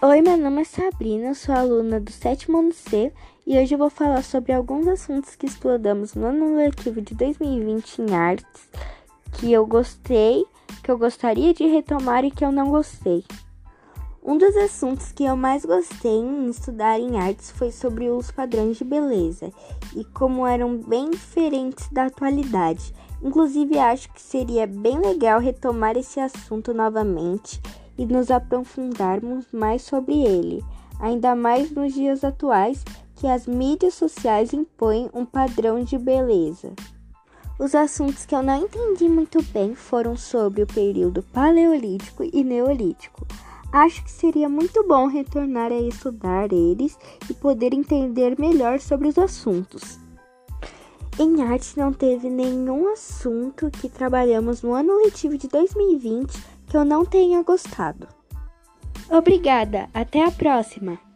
Oi, meu nome é Sabrina, sou aluna do sétimo ano C e hoje eu vou falar sobre alguns assuntos que estudamos no ano letivo de 2020 em artes, que eu gostei, que eu gostaria de retomar e que eu não gostei. Um dos assuntos que eu mais gostei em estudar em artes foi sobre os padrões de beleza e como eram bem diferentes da atualidade. Inclusive, acho que seria bem legal retomar esse assunto novamente e nos aprofundarmos mais sobre ele, ainda mais nos dias atuais que as mídias sociais impõem um padrão de beleza. Os assuntos que eu não entendi muito bem foram sobre o período paleolítico e neolítico. Acho que seria muito bom retornar a estudar eles e poder entender melhor sobre os assuntos. Em arte não teve nenhum assunto que trabalhamos no ano letivo de 2020 que eu não tenha gostado. Obrigada, até a próxima!